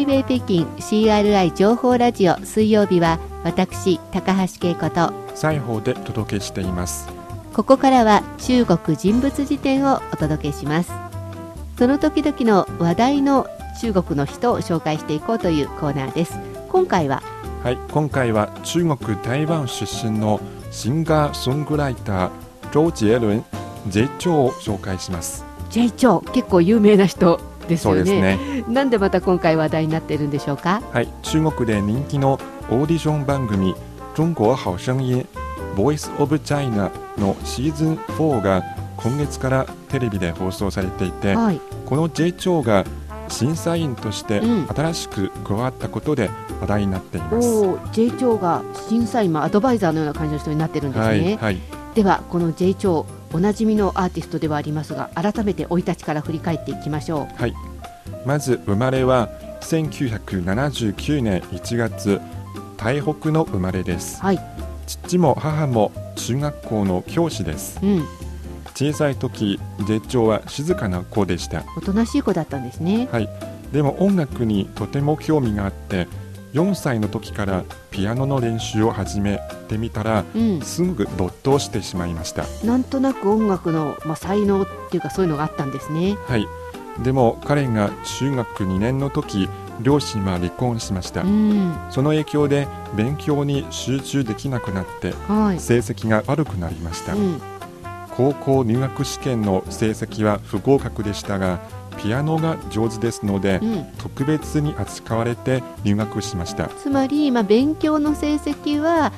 イウェイ北京 CRI 情報ラジオ水曜日は私高橋恵子と裁縫でお届けしています。ここからは中国人物辞典をお届けします。その時々の話題の中国の人を紹介していこうというコーナーです。今回ははい今回は中国台湾出身のシンガーソングライター周杰倫 J 長を紹介します。J 長結構有名な人ですよね。そうですね。なんでまた今回話題になっているんでしょうか？はい。中国で人気のオーディション番組中国好声音 Voice of China のシーズン4が今月からテレビで放送されていて、はい。この J 長が審査員としてうん。新しく加わったことで話題になっています、おー J 長が審査員もアドバイザーのような感じの人になってるんですね、はいはい。ではこの J 長おなじみのアーティストではありますが改めて生い立ちから振り返っていきましょはい、まず生まれは1979年1月台北の生まれです。うはい。父も母も中学校の教師です。うん。小さい時絶頂は静かな子でした。おとなしい子だったんですね。はい。でも音楽にとても興味があって4歳の時からピアノの練習を始めてみたらうん。すぐ没頭してしまいました。なんとなく音楽の、まあ、才能っていうかそういうのがあったんですね。はい。でも彼が中学2年の時両親は離婚しました。うん。その影響で勉強に集中できなくなってはい。成績が悪くなりました、うん。高校入学試験の成績は不合格でしたがピアノが上手ですので、うん、特別に扱われて入学しました。つまり、まあ、勉強の成績は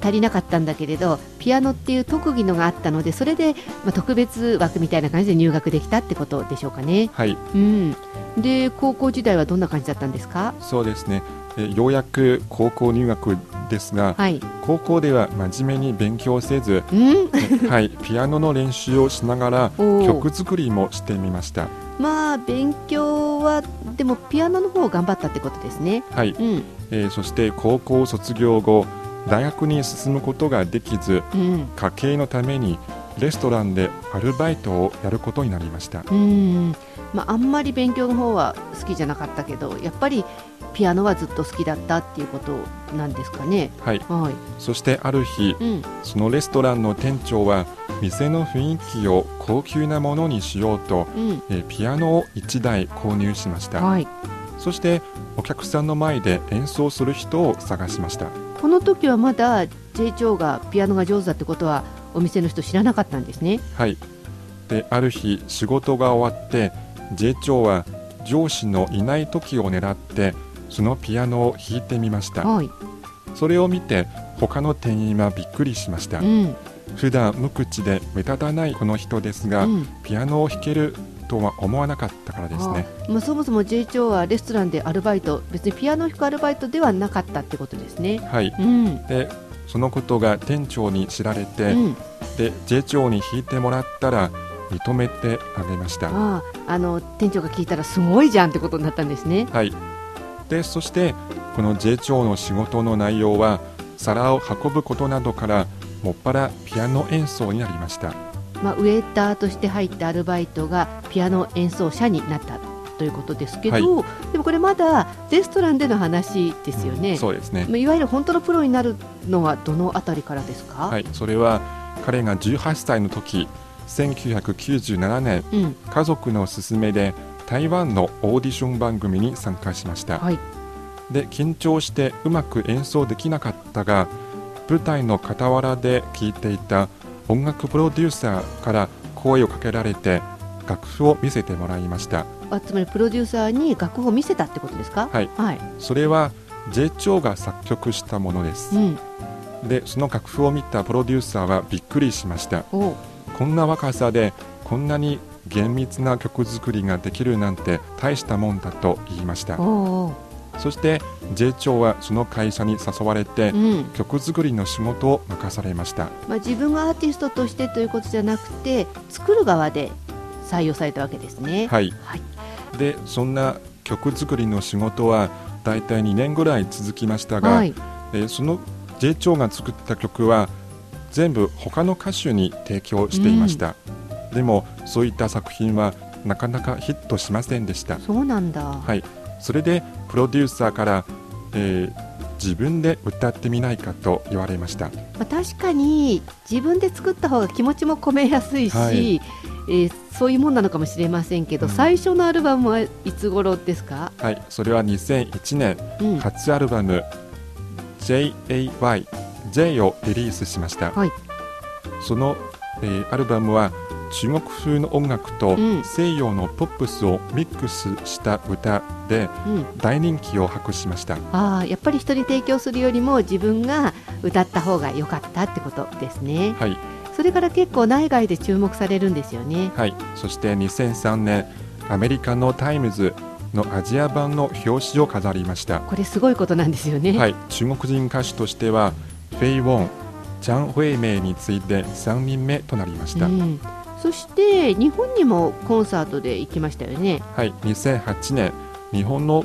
足りなかったんだけれどピアノっていう特技のがあったのでそれで、まあ、特別枠みたいな感じで入学できたってことでしょうかね。はい。うん、で高校時代はどんな感じだったんですか？そうですね。えようやく高校入学ですがはい、高校では真面目に勉強せずうん、はい、ピアノの練習をしながら 曲作りもしてみました。まあ勉強はでもピアノの方を頑張ったってことですね。はい、うん。えーそして高校卒業後大学に進むことができずうん。家計のためにレストランでアルバイトをやることになりました。うん。まあ、あんまり勉強の方は好きじゃなかったけどやっぱりピアノはずっと好きだったっていうことなんですかね。はい。はい。そしてある日うん。そのレストランの店長は店の雰囲気を高級なものにしようと、うん。えーピアノを1台購入しました。はい、そしてお客さんの前で演奏する人を探しました。この時はまだ J 長がピアノが上手だってことはお店の人知らなかったんですね。はい。である日仕事が終わって J 長は上司のいない時を狙ってそのピアノを弾いてみました。はい。それを見て他の店員はびっくりしました。うん。普段無口で目立たないこの人ですが、うん。ピアノを弾けるとは思わなかったからですね。あまあ、そもそも J 長はレストランでアルバイト別にピアノを弾くアルバイトではなかったってことですね。はい。うん。でそのことが店長に知られて、うん、で J 長に弾いてもらったら認めてあげました。あああの店長が聞いたらすごいじゃんってことになったんですね。はい。でそしてこの J 長の仕事の内容は皿を運ぶことなどからもっぱらピアノ演奏になりましたまあ、ウェーターとして入ったアルバイトがピアノ演奏者になったということですけど、でもこれまだレストランでの話ですよね。そうですね。まあいわゆる本当のプロになるのはどのあたりからですか、はいそれは彼が18歳の時1997年うん。家族の勧めで台湾のオーディション番組に参加しました、はい。で緊張してうまく演奏できなかったが舞台の傍らで聴いていた音楽プロデューサーから声をかけられて楽譜を見せてもらいました。あつまりプロデューサーに楽譜を見せたってことですか？はい。はい、それは J 長が作曲したものです。うん、でその楽譜を見たプロデューサーはびっくりしました。こんな若さでこんなに厳密な曲作りができるなんて大したもんだと言いましたそして J 長はその会社に誘われてうん。曲作りの仕事を任されました。まあ、自分がアーティストとしてということじゃなくて作る側で採用されたわけですね。はい。はい。でそんな曲作りの仕事はだいたい2年ぐらい続きましたが、はい。えーその J 長が作った曲は全部他の歌手に提供していました、でもそういった作品はなかなかヒットしませんでした。そうなんだ。はいそれでプロデューサーから、えー自分で歌ってみないかと言われました。まあ、確かに自分で作った方が気持ちも込めやすいし、はい。えーそういうもんなのかもしれませんけど、うん。最初のアルバムはいつ頃ですか、はいそれは2001年うん。初アルバム JAY J をリリースしました、はい。その、えーアルバムは中国風の音楽とうん。西洋のポップスをミックスした歌でうん、大人気を博しました。ああやっぱり人に提供するよりも自分が歌った方が良かったってことですね。はい、それから結構内外で注目されるんですよね。はい、そして2003年アメリカのタイムズのアジア版の表紙を飾りました。これすごいことなんですよね、はい、中国人歌手としてはフェイ・ウォン、チャン・ホェイメイに次いで3人目となりました、うん、そして日本にもコンサートで行きましたよね。はい、2008年日本の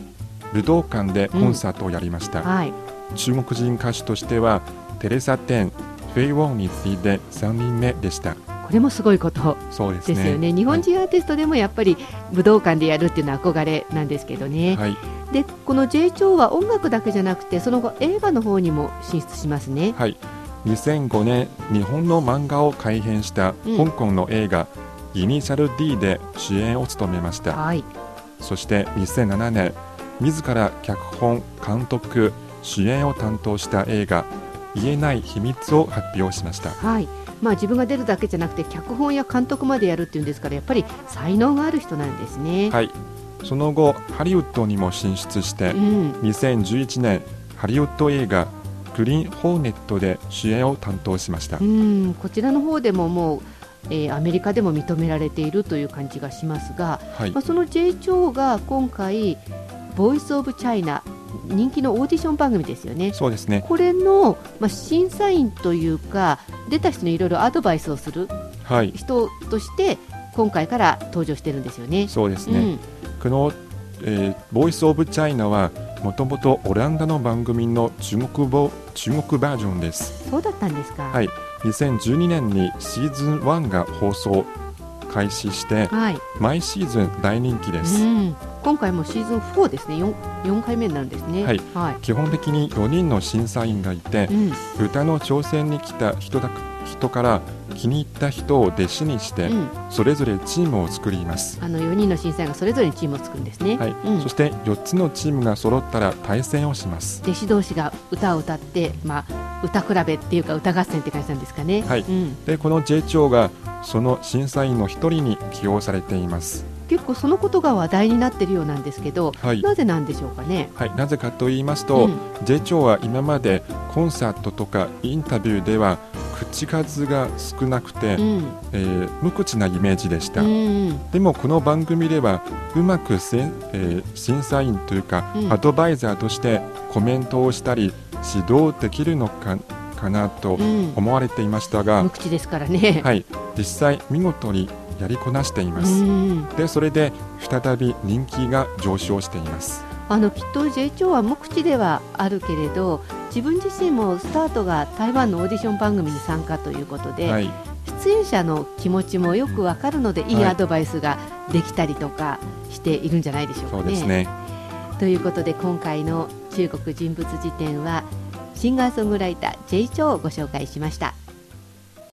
武道館でコンサートをやりました、はい。中国人歌手としてはテレサ・テン、フェイ・ウォンに次いで3人目でした。これもすごいことそうですね。ですよね。日本人アーティストでもやっぱり武道館でやるっていうのは憧れなんですけどね、はい、でこの J 長は音楽だけじゃなくてその後映画の方にも進出しますね。はい、2005年日本の漫画を改編したうん。香港の映画、イニシャル D で主演を務めました。はい。そして2007年自ら脚本監督主演を担当した映画「言えない秘密」を発表しました。はい。まあ自分が出るだけじゃなくて脚本や監督までやるっていうんですからやっぱり才能がある人なんですね、はい。その後ハリウッドにも進出してうん。2011年ハリウッド映画「グリーン・ホーネット」で主演を担当しました。うんこちらの方でももう、えーアメリカでも認められているという感じがしますが、はい。まあ、その J 長が今回ボイス・オブ・チャイナ人気のオーディション番組ですよね。そうですね。これの、まあ、審査員というか出た人にいろいろアドバイスをするはい。人として今回から登場してるんですよね。そうですね、うん。この、えーボイス・オブ・チャイナはもともとオランダの番組の中国語中国バージョンです。そうだったんですか？はい。2012年にシーズン1が放送開始してはい。毎シーズン大人気です、うん、今回もシーズン4ですね。4, 4回目になるんですね。はい。はい。基本的に4人の審査員がいてうん。歌の挑戦に来た人だ人から気に入った人を弟子にしてうん、それぞれチームを作ります、あの4人の審査員がそれぞれにチームを作るんですね。はい。うん。そして4つのチームが揃ったら対戦をします。弟子同士が歌を歌って、まあ、歌比べっていうか歌合戦って感じなんですかね。はい。うん、でこの J 長がその審査員の一人に起用されています結構そのことが話題になってるようなんですけど、はい。なぜなんでしょうかね？はい、なぜかと言いますと、うん。J 長は今までコンサートとかインタビューでは口数が少なくて、うん。えー無口なイメージでした、うん。でもこの番組ではうまくせん、えー審査員というか、うん。アドバイザーとしてコメントをしたり指導できるのかかなとうん。思われていましたが、無口ですからね。はい、実際見事にやりこなしていまうす、ん。でそれで再び人気が上昇しています。あのきっと J 長は無口ではあるけれど自分自身もスタートが台湾のオーディション番組に参加ということで、はい。出演者の気持ちもよくわかるのでい。いはいアドバイスができたりとかしているんじゃないでしょうかそうね。ですね。ということで今回の中国人物辞典はシンガーソングライター J 長をご紹介しました。